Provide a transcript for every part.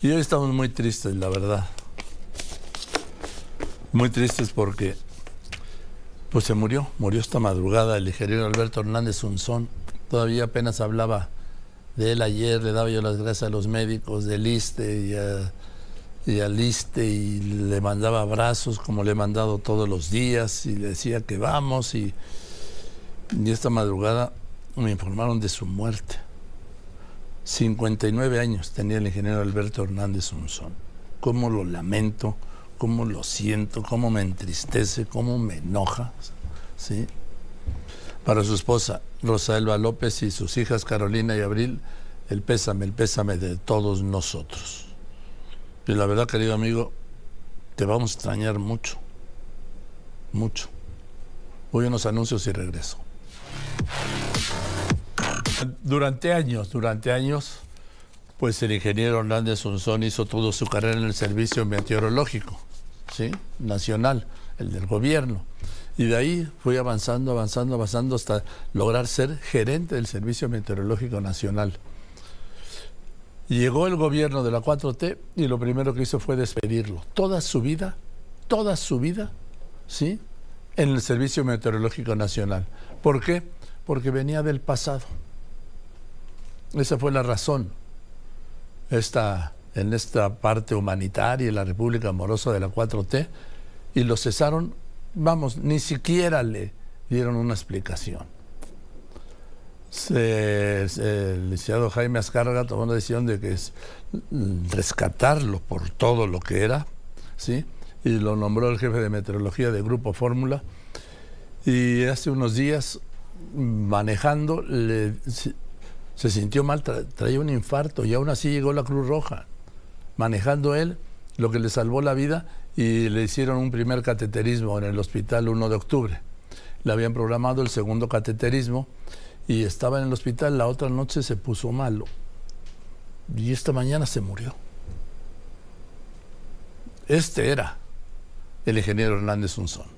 Y hoy estamos muy tristes, la verdad. Muy tristes porque pues se murió, murió esta madrugada el ingeniero Alberto Hernández Unzón. Todavía apenas hablaba de él ayer, le daba yo las gracias a los médicos del ISTE y, y al ISTE y le mandaba abrazos como le he mandado todos los días y le decía que vamos y esta madrugada me informaron de su muerte. 59 años tenía el ingeniero Alberto Hernández Unzón. Cómo lo lamento, cómo lo siento, cómo me entristece, cómo me enoja. ¿sí? Para su esposa, Rosa Elba López, y sus hijas Carolina y Abril, el pésame, el pésame de todos nosotros. Y la verdad, querido amigo, te vamos a extrañar mucho, mucho. Voy unos anuncios y regreso. Durante años, durante años, pues el ingeniero Hernández Unzón hizo toda su carrera en el servicio meteorológico, ¿sí? Nacional, el del gobierno. Y de ahí fui avanzando, avanzando, avanzando hasta lograr ser gerente del Servicio Meteorológico Nacional. Llegó el gobierno de la 4T y lo primero que hizo fue despedirlo. Toda su vida, toda su vida, ¿sí? En el Servicio Meteorológico Nacional. ¿Por qué? Porque venía del pasado. Esa fue la razón. Esta, en esta parte humanitaria, la República Amorosa de la 4T, y lo cesaron, vamos, ni siquiera le dieron una explicación. el licenciado Jaime Azcárraga tomó la decisión de que es rescatarlo por todo lo que era, ¿sí? y lo nombró el jefe de meteorología de Grupo Fórmula. Y hace unos días, manejando, le, se sintió mal, traía un infarto y aún así llegó la Cruz Roja, manejando él lo que le salvó la vida y le hicieron un primer cateterismo en el hospital 1 de octubre. Le habían programado el segundo cateterismo y estaba en el hospital, la otra noche se puso malo y esta mañana se murió. Este era el ingeniero Hernández Unzón.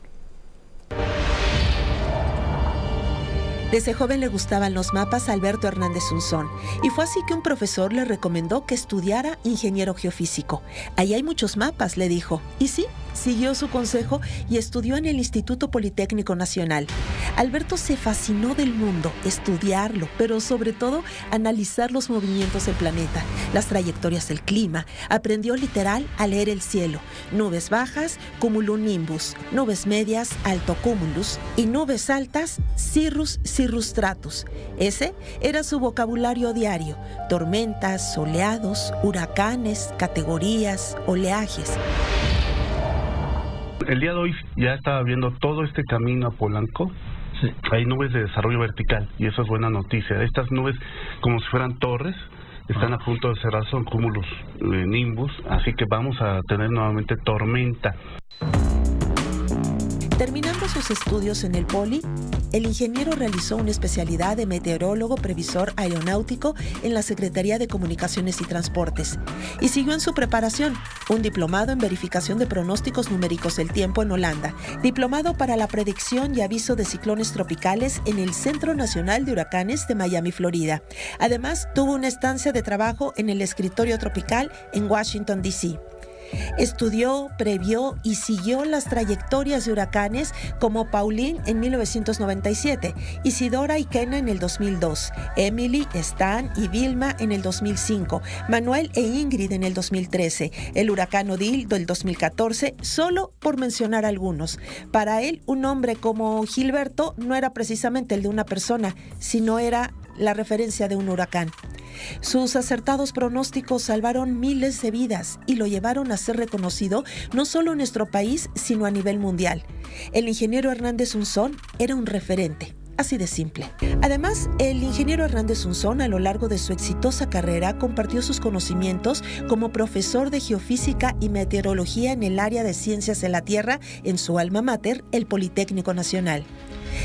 Desde joven le gustaban los mapas a Alberto Hernández Unzón y fue así que un profesor le recomendó que estudiara ingeniero geofísico. Ahí hay muchos mapas, le dijo. Y sí, siguió su consejo y estudió en el Instituto Politécnico Nacional. Alberto se fascinó del mundo, estudiarlo, pero sobre todo analizar los movimientos del planeta, las trayectorias del clima. Aprendió literal a leer el cielo, nubes bajas, cumulonimbus, nubes medias, alto cumulus y nubes altas, cirrus cirrustratus. Ese era su vocabulario diario, tormentas, soleados, huracanes, categorías, oleajes. El día de hoy ya estaba viendo todo este camino a Polanco. Hay nubes de desarrollo vertical y eso es buena noticia. Estas nubes, como si fueran torres, están a punto de cerrar, son cúmulos de nimbus, así que vamos a tener nuevamente tormenta. Terminando sus estudios en el Poli, el ingeniero realizó una especialidad de meteorólogo previsor aeronáutico en la Secretaría de Comunicaciones y Transportes y siguió en su preparación un diplomado en verificación de pronósticos numéricos del tiempo en Holanda, diplomado para la predicción y aviso de ciclones tropicales en el Centro Nacional de Huracanes de Miami, Florida. Además, tuvo una estancia de trabajo en el escritorio tropical en Washington, D.C. Estudió, previó y siguió las trayectorias de huracanes como Pauline en 1997, Isidora y Kena en el 2002, Emily, Stan y Vilma en el 2005, Manuel e Ingrid en el 2013, el huracán Odil del 2014, solo por mencionar algunos. Para él, un hombre como Gilberto no era precisamente el de una persona, sino era la referencia de un huracán. Sus acertados pronósticos salvaron miles de vidas y lo llevaron a ser reconocido no solo en nuestro país, sino a nivel mundial. El ingeniero Hernández Unzón era un referente. Así de simple. Además, el ingeniero Hernández Unzón a lo largo de su exitosa carrera compartió sus conocimientos como profesor de geofísica y meteorología en el área de ciencias de la Tierra en su alma mater, el Politécnico Nacional.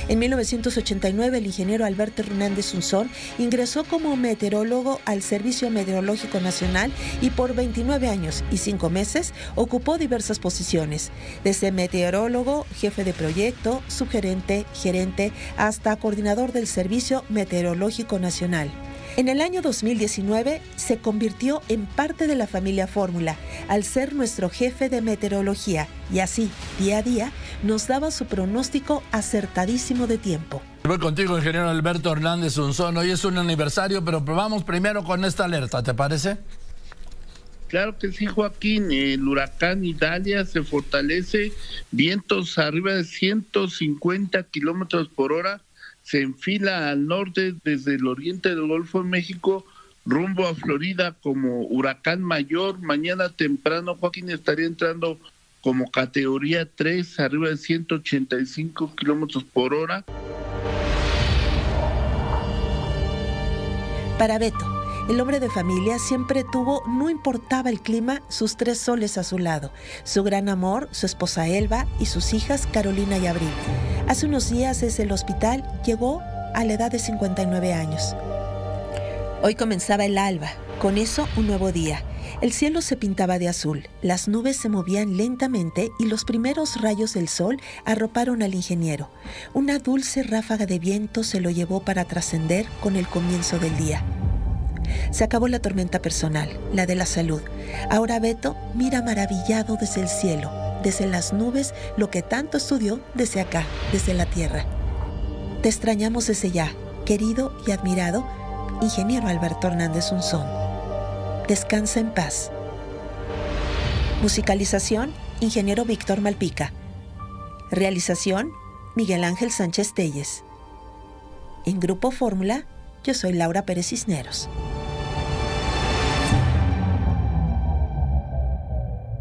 En 1989, el ingeniero Alberto Hernández Unzón ingresó como meteorólogo al Servicio Meteorológico Nacional y por 29 años y 5 meses ocupó diversas posiciones, desde meteorólogo, jefe de proyecto, subgerente, gerente, hasta coordinador del Servicio Meteorológico Nacional. En el año 2019 se convirtió en parte de la familia Fórmula al ser nuestro jefe de meteorología y así, día a día, nos daba su pronóstico acertadísimo de tiempo. Voy contigo, ingeniero Alberto Hernández Unzón. Hoy es un aniversario, pero vamos primero con esta alerta, ¿te parece? Claro que sí, Joaquín. El huracán Italia se fortalece, vientos arriba de 150 kilómetros por hora, se enfila al norte desde el oriente del Golfo de México rumbo a Florida como huracán mayor. Mañana temprano, Joaquín estaría entrando como categoría 3, arriba de 185 kilómetros por hora. Para Beto, el hombre de familia siempre tuvo, no importaba el clima, sus tres soles a su lado, su gran amor, su esposa Elba y sus hijas Carolina y Abril. Hace unos días desde el hospital llegó a la edad de 59 años. Hoy comenzaba el alba, con eso un nuevo día. El cielo se pintaba de azul, las nubes se movían lentamente y los primeros rayos del sol arroparon al ingeniero. Una dulce ráfaga de viento se lo llevó para trascender con el comienzo del día. Se acabó la tormenta personal, la de la salud. Ahora Beto mira maravillado desde el cielo, desde las nubes, lo que tanto estudió desde acá, desde la tierra. Te extrañamos desde ya, querido y admirado ingeniero Alberto Hernández Unzón. Descansa en paz. Musicalización, ingeniero Víctor Malpica. Realización, Miguel Ángel Sánchez Telles. En Grupo Fórmula, yo soy Laura Pérez Cisneros.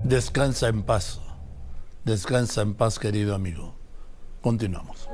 Descansa en paz. Descansa en paz, querido amigo. Continuamos.